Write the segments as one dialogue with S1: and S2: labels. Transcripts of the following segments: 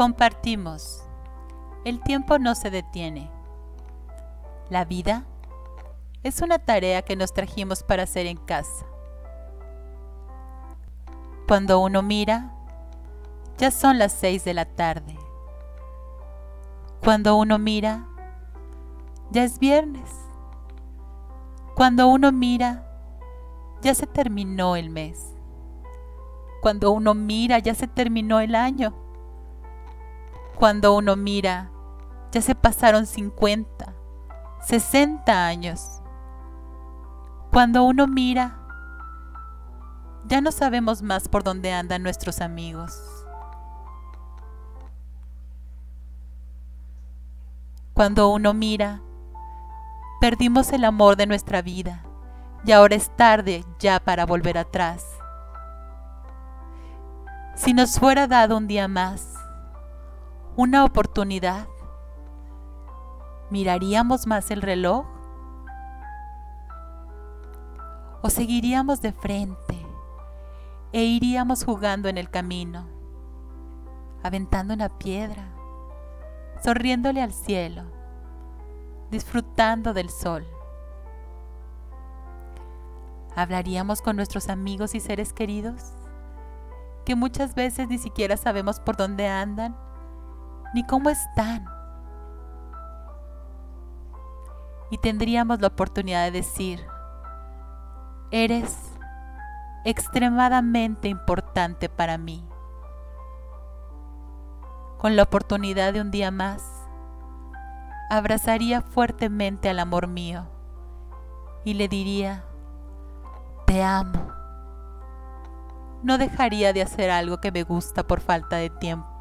S1: Compartimos. El tiempo no se detiene. La vida es una tarea que nos trajimos para hacer en casa. Cuando uno mira, ya son las seis de la tarde. Cuando uno mira, ya es viernes. Cuando uno mira, ya se terminó el mes. Cuando uno mira, ya se terminó el año. Cuando uno mira, ya se pasaron 50, 60 años. Cuando uno mira, ya no sabemos más por dónde andan nuestros amigos. Cuando uno mira, perdimos el amor de nuestra vida y ahora es tarde ya para volver atrás. Si nos fuera dado un día más, una oportunidad, ¿miraríamos más el reloj? ¿O seguiríamos de frente e iríamos jugando en el camino, aventando una piedra, sonriéndole al cielo, disfrutando del sol? ¿Hablaríamos con nuestros amigos y seres queridos? que muchas veces ni siquiera sabemos por dónde andan ni cómo están. Y tendríamos la oportunidad de decir, eres extremadamente importante para mí. Con la oportunidad de un día más, abrazaría fuertemente al amor mío y le diría, te amo no dejaría de hacer algo que me gusta por falta de tiempo.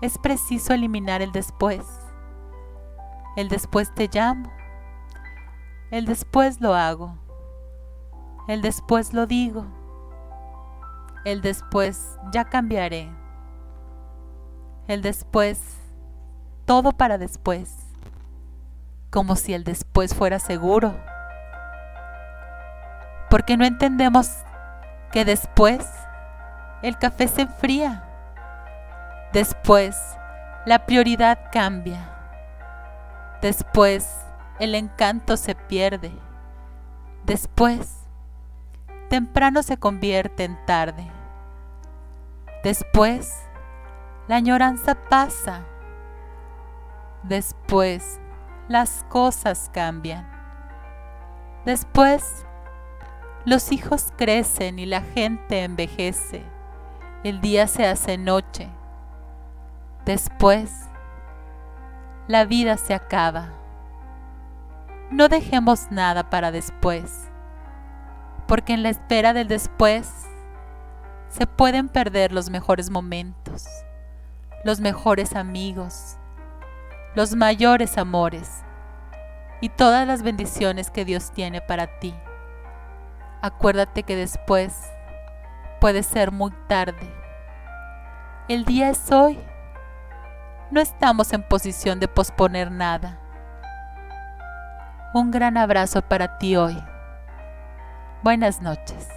S1: Es preciso eliminar el después. El después te llamo. El después lo hago. El después lo digo. El después ya cambiaré. El después, todo para después. Como si el después fuera seguro. Porque no entendemos que después el café se enfría. Después la prioridad cambia. Después el encanto se pierde. Después temprano se convierte en tarde. Después la añoranza pasa. Después las cosas cambian. Después los hijos crecen y la gente envejece. El día se hace noche. Después, la vida se acaba. No dejemos nada para después, porque en la espera del después se pueden perder los mejores momentos, los mejores amigos, los mayores amores y todas las bendiciones que Dios tiene para ti acuérdate que después puede ser muy tarde. El día es hoy. No estamos en posición de posponer nada. Un gran abrazo para ti hoy. Buenas noches.